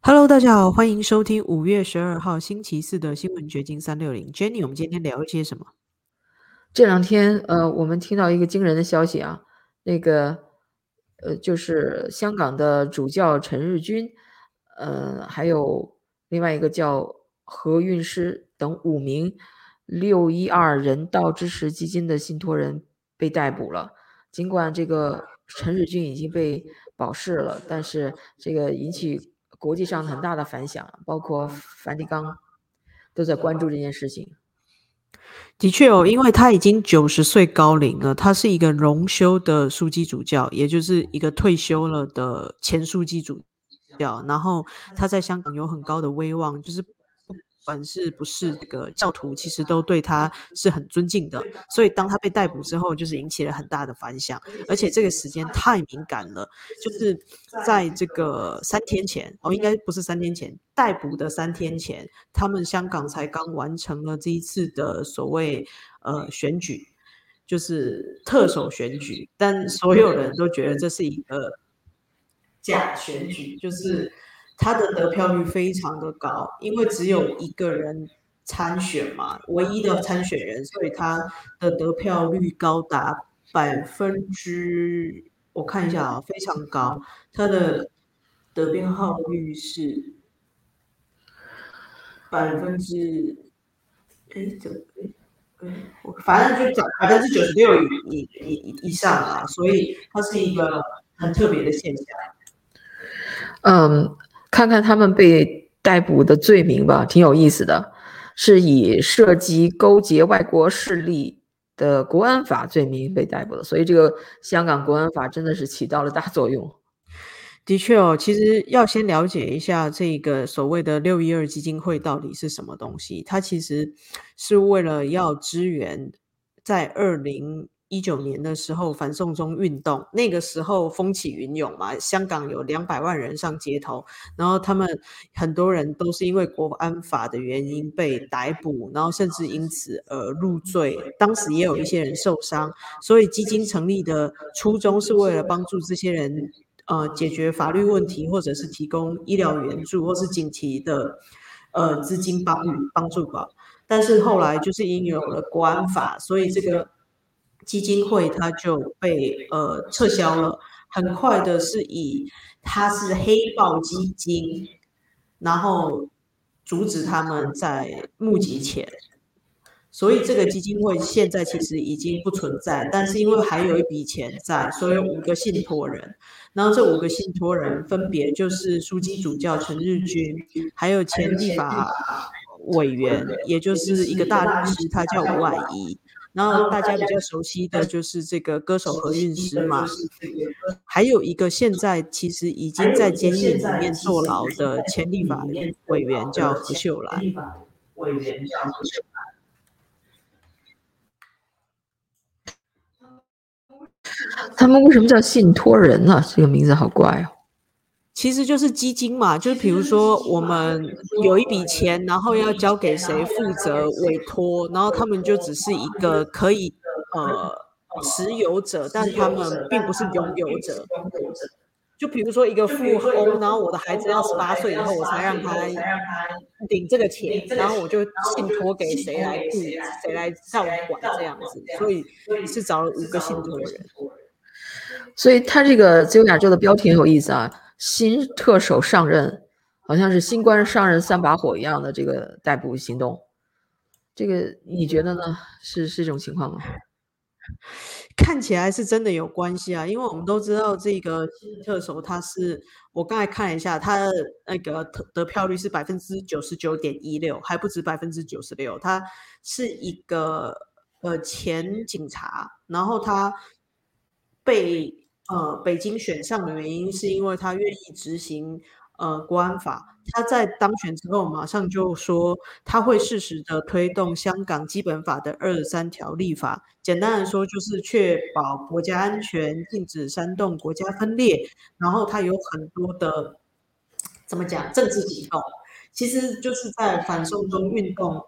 Hello，大家好，欢迎收听五月十二号星期四的新闻掘金三六零。Jenny，我们今天聊一些什么？这两天，呃，我们听到一个惊人的消息啊，那个，呃，就是香港的主教陈日君，呃，还有另外一个叫何韵诗等五名六一二人道支持基金的信托人被逮捕了。尽管这个陈日君已经被保释了，但是这个引起国际上很大的反响，包括梵蒂冈都在关注这件事情。的确哦，因为他已经九十岁高龄了，他是一个荣休的枢机主教，也就是一个退休了的前枢机主教。然后他在香港有很高的威望，就是。管是不是这个教徒，其实都对他是很尊敬的。所以当他被逮捕之后，就是引起了很大的反响。而且这个时间太敏感了，就是在这个三天前哦，应该不是三天前逮捕的三天前，他们香港才刚完成了这一次的所谓呃选举，就是特首选举。但所有人都觉得这是一个假选举，就是。他的得票率非常的高，因为只有一个人参选嘛，唯一的参选人，所以他的得票率高达百分之，我看一下啊，非常高，他的得票率是百分之，哎，这，哎，反正就讲百分之九十六以以以以上啊，所以它是一个很特别的现象，嗯。看看他们被逮捕的罪名吧，挺有意思的，是以涉及勾结外国势力的国安法罪名被逮捕的，所以这个香港国安法真的是起到了大作用。的确哦，其实要先了解一下这个所谓的六一二基金会到底是什么东西，它其实是为了要支援在二零。一九年的时候，反送中运动那个时候风起云涌嘛，香港有两百万人上街头，然后他们很多人都是因为国安法的原因被逮捕，然后甚至因此而入罪。当时也有一些人受伤，所以基金成立的初衷是为了帮助这些人，呃，解决法律问题，或者是提供医疗援助，或是紧急的呃资金帮帮助吧。但是后来就是因有了国安法，所以这个。基金会它就被呃撤销了，很快的是以它是黑豹基金，然后阻止他们在募集钱，所以这个基金会现在其实已经不存在，但是因为还有一笔钱在，所以五个信托人，然后这五个信托人分别就是枢机主教陈日君，还有前立法委员，也就是一个大律师，他叫吴婉仪。然后大家比较熟悉的就是这个歌手何韵诗嘛，还有一个现在其实已经在监狱里面坐牢的前立法委员叫何秀兰。委员叫何秀兰。他们为什么叫信托人呢？这个名字好怪哦。其实就是基金嘛，就是比如说我们有一笔钱，然后要交给谁负责委托，然后他们就只是一个可以呃持有者，但他们并不是拥有者。就比如说一个富翁，然后我的孩子要十八岁以后我才让他领这个钱，然后我就信托给谁来顾，谁来照管这样子，所以是找了五个信托人。所以他这个自由亚洲的标题很有意思啊。新特首上任，好像是新官上任三把火一样的这个逮捕行动，这个你觉得呢？是是这种情况吗？看起来是真的有关系啊，因为我们都知道这个新特首他是，我刚才看了一下，他的那个得票率是百分之九十九点一六，还不止百分之九十六，他是一个呃前警察，然后他被。呃，北京选上的原因是因为他愿意执行呃国安法。他在当选之后，马上就说他会适时的推动香港基本法的二十三条立法。简单的说，就是确保国家安全，禁止煽动国家分裂。然后他有很多的怎么讲政治举动，其实就是在反送中运动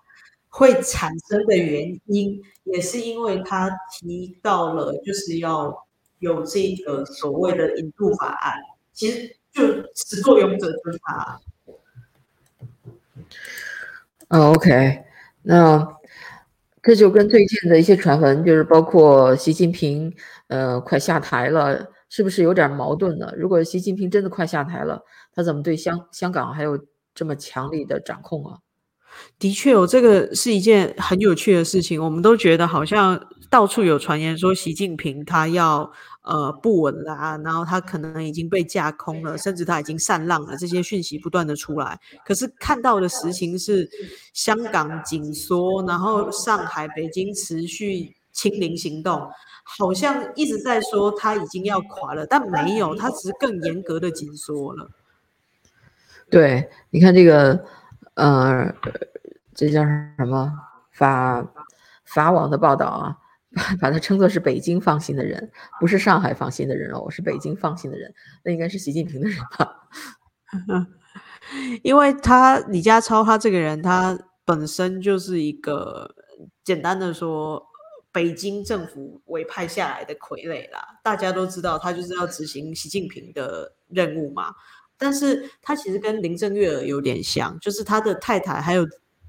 会产生的原因，也是因为他提到了就是要。有这个所谓的引渡法案，其实就始作俑者就是他。哦，OK，那这就跟最近的一些传闻，就是包括习近平，呃，快下台了，是不是有点矛盾呢？如果习近平真的快下台了，他怎么对香香港还有这么强力的掌控啊？的确哦，这个是一件很有趣的事情。我们都觉得好像到处有传言说习近平他要呃不稳啦，然后他可能已经被架空了，甚至他已经散浪了。这些讯息不断的出来，可是看到的实情是香港紧缩，然后上海、北京持续清零行动，好像一直在说他已经要垮了，但没有，他只是更严格的紧缩了。对，你看这个。呃，这叫什么法法网的报道啊？把把它称作是北京放心的人，不是上海放心的人哦，是北京放心的人，那应该是习近平的人吧？因为他李家超他这个人，他本身就是一个简单的说，北京政府委派下来的傀儡啦。大家都知道，他就是要执行习近平的任务嘛。但是他其实跟林郑月娥有点像，就是他的太太还有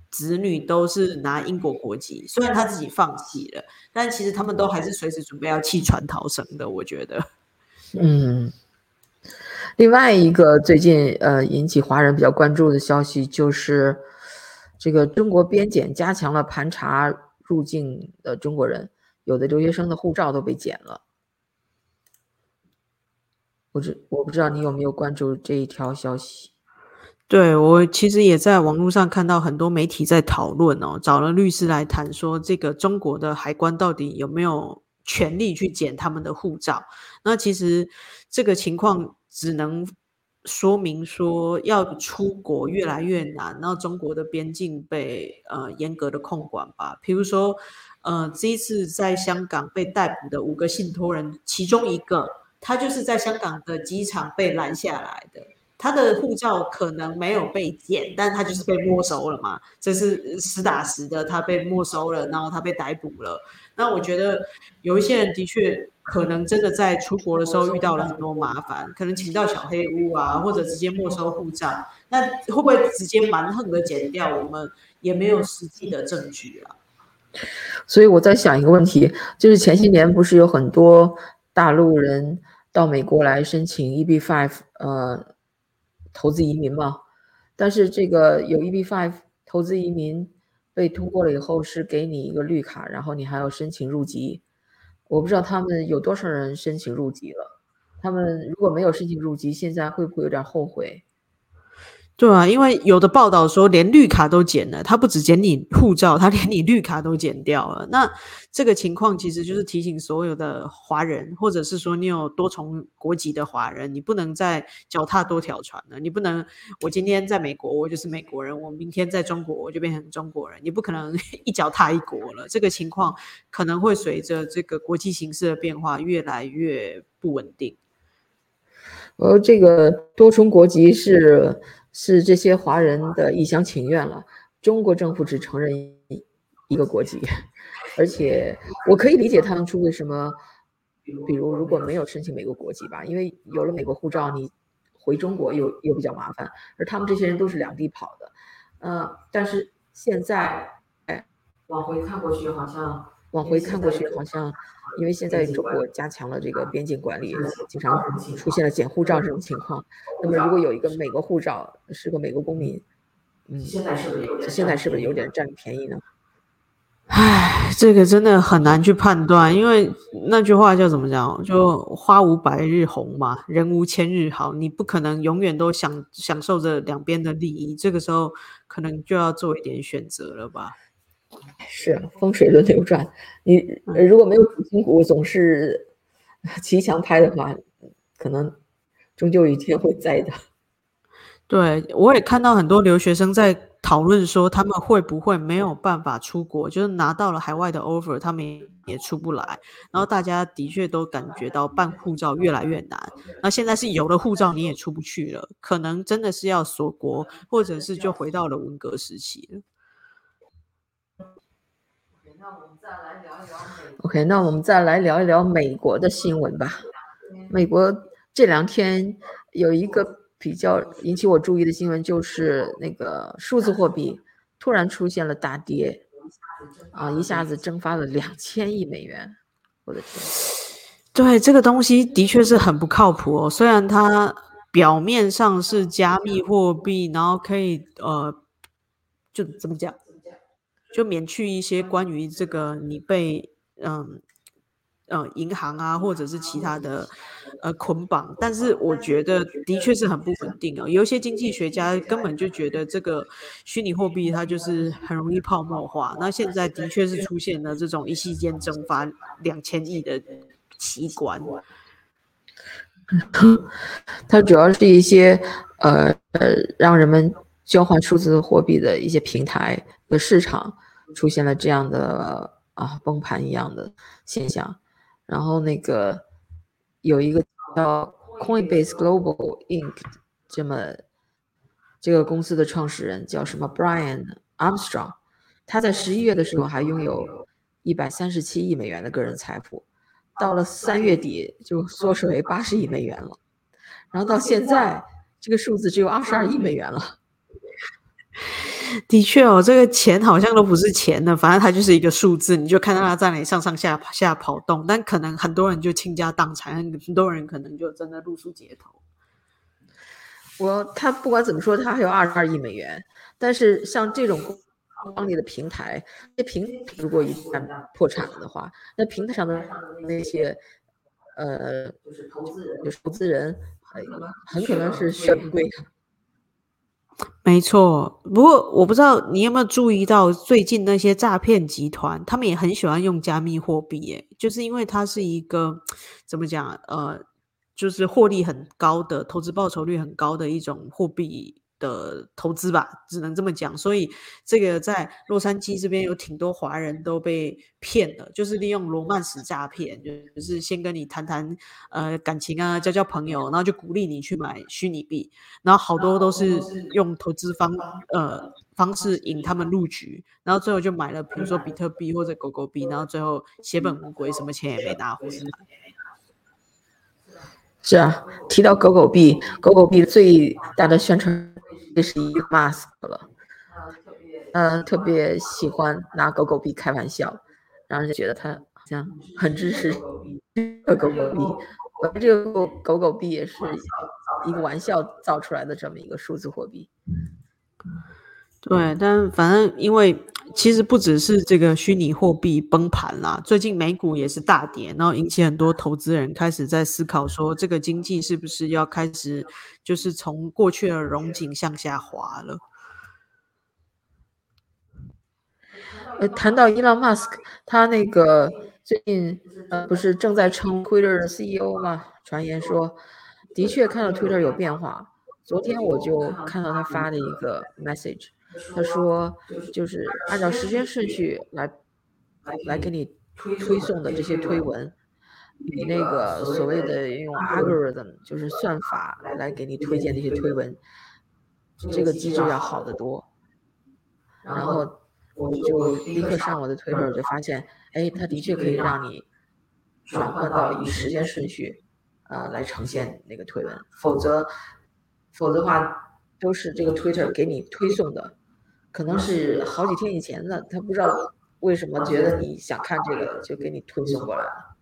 子女都是拿英国国籍，虽然他自己放弃了，但其实他们都还是随时准备要弃船逃生的。我觉得，嗯，另外一个最近呃引起华人比较关注的消息就是，这个中国边检加强了盘查入境的中国人，有的留学生的护照都被剪了。我知我不知道你有没有关注这一条消息？对我其实也在网络上看到很多媒体在讨论哦，找了律师来谈说这个中国的海关到底有没有权利去检他们的护照？那其实这个情况只能说明说要出国越来越难，然后中国的边境被呃严格的控管吧。比如说呃这一次在香港被逮捕的五个信托人，其中一个。他就是在香港的机场被拦下来的，他的护照可能没有被检，但他就是被没收了嘛，这是实打实的，他被没收了，然后他被逮捕了。那我觉得有一些人的确可能真的在出国的时候遇到了很多麻烦，可能请到小黑屋啊，或者直接没收护照，那会不会直接蛮横的剪掉？我们也没有实际的证据啊。所以我在想一个问题，就是前些年不是有很多大陆人。到美国来申请 EB five，呃，投资移民嘛。但是这个有 EB five 投资移民被通过了以后，是给你一个绿卡，然后你还要申请入籍。我不知道他们有多少人申请入籍了。他们如果没有申请入籍，现在会不会有点后悔？对啊，因为有的报道说连绿卡都剪了，他不只剪你护照，他连你绿卡都剪掉了。那这个情况其实就是提醒所有的华人，或者是说你有多重国籍的华人，你不能再脚踏多条船了。你不能，我今天在美国，我就是美国人；我明天在中国，我就变成中国人。你不可能 一脚踏一国了。这个情况可能会随着这个国际形势的变化越来越不稳定。呃，这个多重国籍是。是这些华人的一厢情愿了。中国政府只承认一个国籍，而且我可以理解他们出为什么，比如如果没有申请美国国籍吧，因为有了美国护照，你回中国又又比较麻烦。而他们这些人都是两地跑的，嗯，但是现在，哎，往回看过去好像。往回看过去，好像因为现在中国加强了这个边境管理，经常出现了捡护照这种情况。那么，如果有一个美国护照，是个美国公民，嗯，现在是不是有现在是不是有点占便宜呢？唉，这个真的很难去判断，因为那句话叫怎么讲？就花无百日红嘛，人无千日好，你不可能永远都享享受着两边的利益。这个时候，可能就要做一点选择了吧。是风水轮流转，你如果没有主心骨，总是 骑墙拍的话，可能终究有一天会栽的。对，我也看到很多留学生在讨论说，他们会不会没有办法出国，就是拿到了海外的 offer，他们也出不来。然后大家的确都感觉到办护照越来越难。那现在是有了护照你也出不去了，可能真的是要锁国，或者是就回到了文革时期了。OK，那我们再来聊一聊美国的新闻吧。美国这两天有一个比较引起我注意的新闻就是那个数字货币突然出现了大跌，啊，一下子蒸发了两千亿美元，我的天！对，这个东西的确是很不靠谱哦。虽然它表面上是加密货币，然后可以呃，就怎么讲，就免去一些关于这个你被嗯。呃，银行啊，或者是其他的呃捆绑，但是我觉得的确是很不稳定哦。有一些经济学家根本就觉得这个虚拟货币它就是很容易泡沫化。那现在的确是出现了这种一夕间蒸发两千亿的奇观。它主要是一些呃呃让人们交换数字货币的一些平台的市场出现了这样的啊崩盘一样的现象。然后那个有一个叫 Coinbase Global Inc. 这么这个公司的创始人叫什么 Brian Armstrong，他在十一月的时候还拥有一百三十七亿美元的个人财富，到了三月底就缩水为八十亿美元了，然后到现在这个数字只有二十二亿美元了。的确哦，这个钱好像都不是钱的，反正它就是一个数字，你就看到它在那里上上下下跑动。但可能很多人就倾家荡产，很多人可能就真的露宿街头。我他不管怎么说，他还有二十二亿美元。但是像这种帮你的平台，那平如果一旦破产了的话，那平台上的那些呃，就是投资人，就是投资人，很可能是血不归。没错，不过我不知道你有没有注意到，最近那些诈骗集团，他们也很喜欢用加密货币，耶，就是因为它是一个怎么讲，呃，就是获利很高的，投资报酬率很高的一种货币。的投资吧，只能这么讲。所以这个在洛杉矶这边有挺多华人都被骗了，就是利用罗曼史诈骗，就是先跟你谈谈呃感情啊，交交朋友，然后就鼓励你去买虚拟币，然后好多都是用投资方呃方式引他们入局，然后最后就买了，比如说比特币或者狗狗币，然后最后血本无归，什么钱也没拿回来。是啊，提到狗狗币，狗狗币最大的宣传。这是一个 mask 了，嗯，特别喜欢拿狗狗币开玩笑，然后就觉得他好像很支持狗狗币。我们这个狗狗币也是一个玩笑造出来的这么一个数字货币。对，但反正因为其实不只是这个虚拟货币崩盘啦，最近美股也是大跌，然后引起很多投资人开始在思考说，这个经济是不是要开始就是从过去的荣景向下滑了？呃，谈到伊朗马斯克，他那个最近呃不是正在称 Twitter 的 CEO 吗？传言说，的确看到 Twitter 有变化。昨天我就看到他发的一个 message。他说，就是按照时间顺序来来给你推送的这些推文，比那个所谓的用 algorithm 就是算法来给你推荐这些推文，这个机制要好得多。然后我就立刻上我的 Twitter 就发现，哎，它的确可以让你转换到以时间顺序啊来呈现那个推文，否则否则的话都是这个 Twitter 给你推送的。可能是好几天以前的，他不知道为什么觉得你想看这个，就给你推送过来了。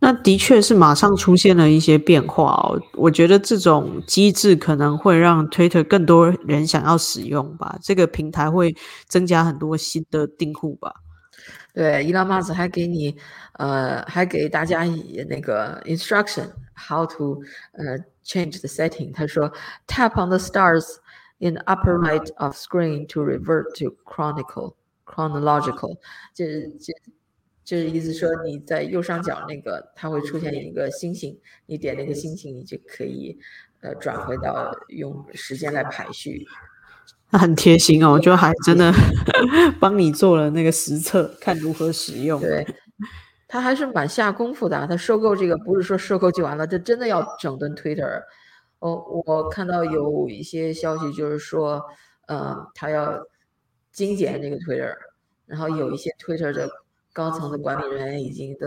那的确是马上出现了一些变化哦。我觉得这种机制可能会让 Twitter 更多人想要使用吧，这个平台会增加很多新的订户吧。对，伊拉马斯还给你，呃，还给大家那个 instruction how to 呃 change the setting。他说 tap on the stars。In the upper right of screen to revert to chronicle chronological，就是就就是意思说你在右上角那个它会出现一个星星，你点那个星星，你就可以呃转回到用时间来排序。那很贴心哦，我觉得还真的 帮你做了那个实测，看如何使用。对，他还是蛮下功夫的。他收购这个不是说收购就完了，这真的要整顿 Twitter。哦，我看到有一些消息，就是说，呃，他要精简这个 Twitter，然后有一些 Twitter 的高层的管理人员已经都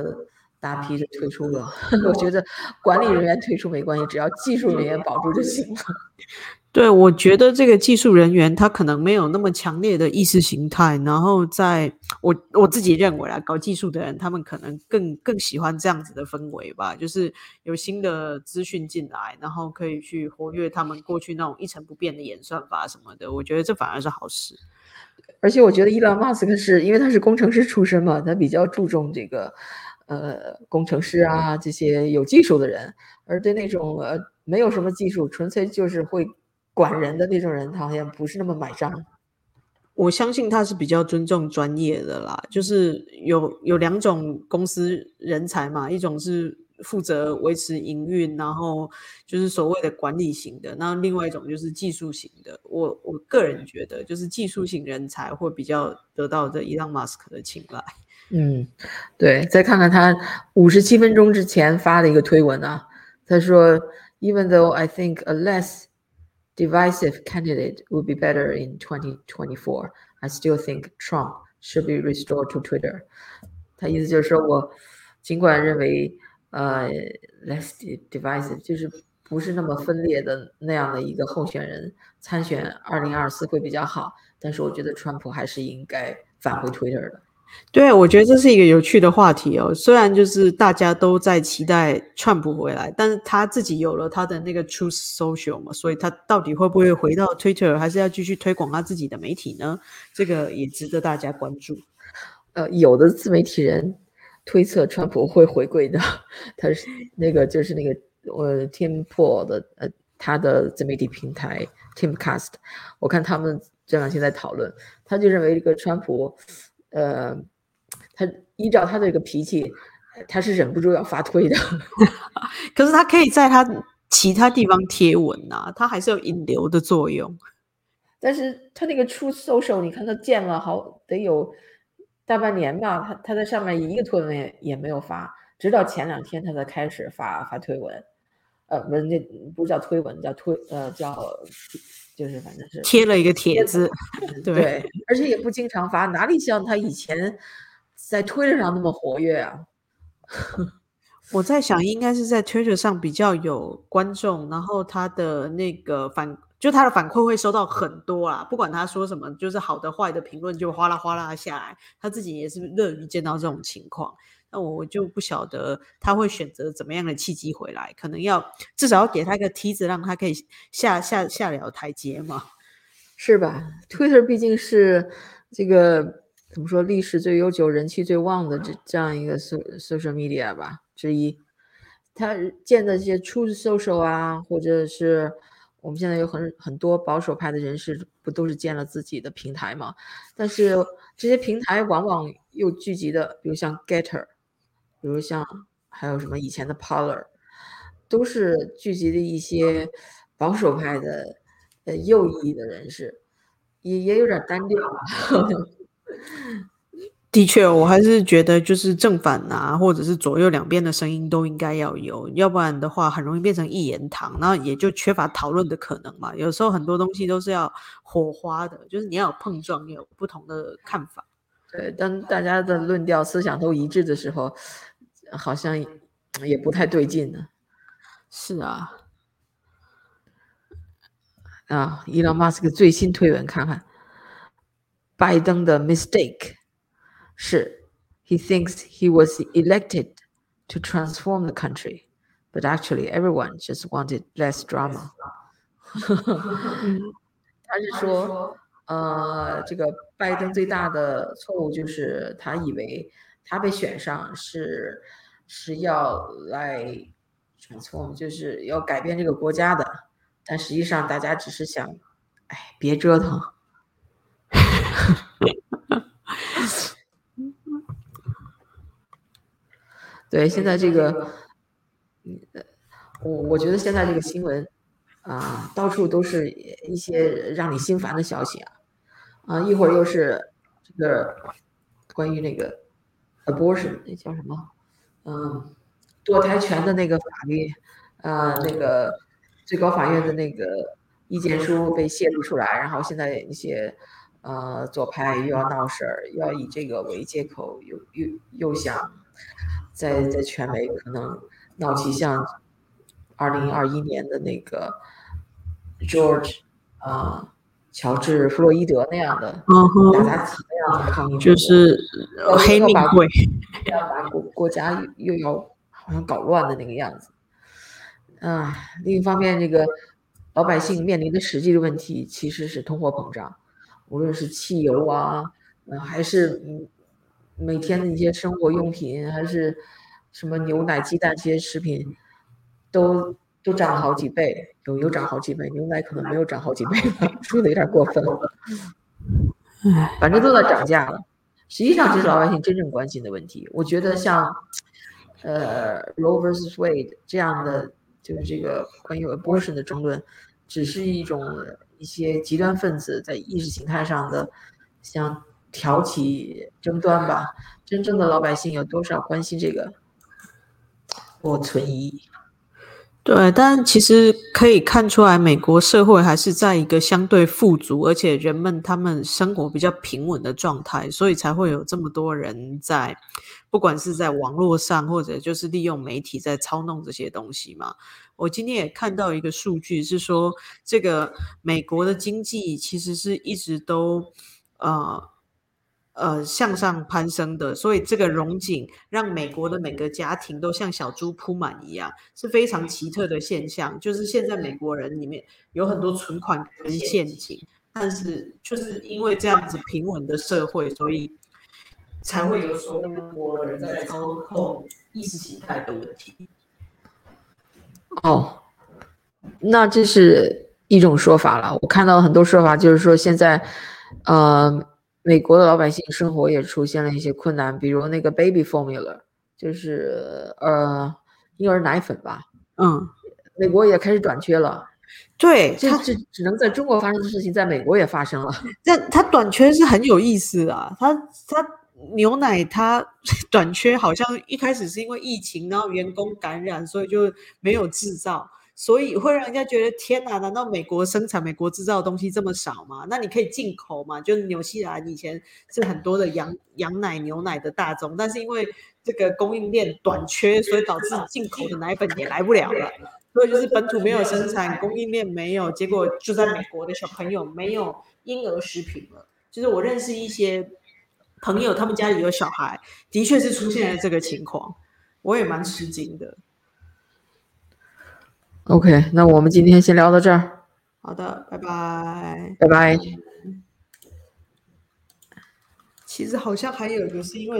大批的退出了。我觉得管理人员退出没关系，只要技术人员保住就行了。对，我觉得这个技术人员他可能没有那么强烈的意识形态，然后在我我自己认为啊，搞技术的人他们可能更更喜欢这样子的氛围吧，就是有新的资讯进来，然后可以去活跃他们过去那种一成不变的演算法什么的，我觉得这反而是好事。而且我觉得伊朗马斯克是因为他是工程师出身嘛，他比较注重这个呃工程师啊这些有技术的人，而对那种呃没有什么技术，纯粹就是会。管人的那种人，他好像不是那么买账。我相信他是比较尊重专业的啦，就是有有两种公司人才嘛，一种是负责维持营运，然后就是所谓的管理型的，那另外一种就是技术型的。我我个人觉得，就是技术型人才会比较得到这伊朗马斯克的青睐。嗯，对，再看看他五十七分钟之前发的一个推文啊，他说：“Even though I think a less divisive candidate would be better in 2024. I still think Trump should be restored to Twitter。他意思就是说我尽管认为呃 less divisive 就是不是那么分裂的那样的一个候选人参选二零二四会比较好，但是我觉得川普还是应该返回 Twitter 的。对，我觉得这是一个有趣的话题哦。虽然就是大家都在期待川普回来，但是他自己有了他的那个 Truth Social 嘛，所以他到底会不会回到 Twitter，还是要继续推广他自己的媒体呢？这个也值得大家关注。呃，有的自媒体人推测川普会回归的，他是那个就是那个呃 Tim Pool 的呃他的自媒体平台 Timcast，我看他们这两天在讨论，他就认为这个川普。呃，他依照他这个脾气，他是忍不住要发推的。可是他可以在他其他地方贴文呐，他还是有引流的作用。但是他那个出 social，你看他建了好得有大半年吧，他他在上面一个推文也也没有发，直到前两天他才开始发发推文。呃，不是那不叫推文，叫推呃叫。就是反正是贴了一个帖子，对，而且也不经常发，哪里像他以前在推特上那么活跃啊？我在想，应该是在推特上比较有观众，然后他的那个反，就他的反馈会收到很多啊，不管他说什么，就是好的坏的评论就哗啦哗啦下来，他自己也是乐于见到这种情况。那我就不晓得他会选择怎么样的契机回来，可能要至少要给他一个梯子，让他可以下下下了台阶嘛，是吧？Twitter 毕竟是这个怎么说，历史最悠久、人气最旺的这这样一个 social media 吧之一。他建的这些 Truth Social 啊，或者是我们现在有很很多保守派的人士，不都是建了自己的平台吗？但是这些平台往往又聚集的，比如像 Getter。比如像还有什么以前的 Polar，都是聚集的一些保守派的呃右翼的人士，也也有点单调。的确，我还是觉得就是正反啊，或者是左右两边的声音都应该要有，要不然的话很容易变成一言堂，那也就缺乏讨论的可能嘛。有时候很多东西都是要火花的，就是你要有碰撞，有不同的看法。对，当大家的论调思想都一致的时候。好像也不太对劲呢。是啊，啊，伊隆马斯克最新推文看看，拜登的 mistake 是，he thinks he was elected to transform the country, but actually everyone just wanted less drama。他是说，呃，这个拜登最大的错误就是他以为他被选上是。是要来 transform，就是要改变这个国家的，但实际上大家只是想，哎，别折腾。对，现在这个，我我觉得现在这个新闻啊，到处都是一些让你心烦的消息啊，啊，一会儿又是这个关于那个 abortion，那叫什么？嗯，堕胎权的那个法律，呃，那个最高法院的那个意见书被泄露出来，然后现在一些呃左派又要闹事儿，又要以这个为借口，又又又想在在全美可能闹起像二零二一年的那个 George 啊、乔治弗洛伊德那样的嗯哼打砸抢那样的抗议，就是呃黑命贵。要把国国家又要好像搞乱的那个样子。啊，另一方面，这个老百姓面临的实际的问题其实是通货膨胀，无论是汽油啊，嗯、还是嗯每天的一些生活用品，还是什么牛奶、鸡蛋这些食品，都都涨了好几倍，有有涨好几倍，牛奶可能没有涨好几倍吧，说的有点过分了。唉，反正都在涨价了。实际上，这是老百姓真正关心的问题。我觉得像，呃，Roe vs Wade 这样的，就是这个关于 abortion 的争论，只是一种一些极端分子在意识形态上的想挑起争端吧。真正的老百姓有多少关心这个？我存疑。对，但其实可以看出来，美国社会还是在一个相对富足，而且人们他们生活比较平稳的状态，所以才会有这么多人在，不管是在网络上，或者就是利用媒体在操弄这些东西嘛。我今天也看到一个数据是说，这个美国的经济其实是一直都呃呃向上攀升的，所以这个融景让美国的每个家庭都像小猪铺满一样，是非常奇特的现象。就是现在美国人里面有很多存款跟陷阱，但是就是因为这样子平稳的社会，所以才会有所谓的国人在操控意识形态的问题。哦，那这是一种说法了。我看到很多说法，就是说现在，呃，美国的老百姓生活也出现了一些困难，比如那个 baby formula，就是呃婴儿奶粉吧，嗯，美国也开始短缺了。对，它这这只能在中国发生的事情，在美国也发生了。但它短缺是很有意思啊，它它牛奶它 短缺，好像一开始是因为疫情，然后员工感染，所以就没有制造，所以会让人家觉得天哪，难道美国生产、美国制造的东西这么少吗？那你可以进口嘛？就是纽西兰以前是很多的羊羊奶、牛奶的大宗，但是因为这个供应链短缺，所以导致进口的奶粉也来不了了。所以就是本土没有生产，供应链没有，结果就在美国的小朋友没有婴儿食品了。就是我认识一些朋友，他们家里有小孩，的确是出现了这个情况，我也蛮吃惊的。OK，那我们今天先聊到这儿，好的，拜拜。拜拜。其实好像还有一个是因为。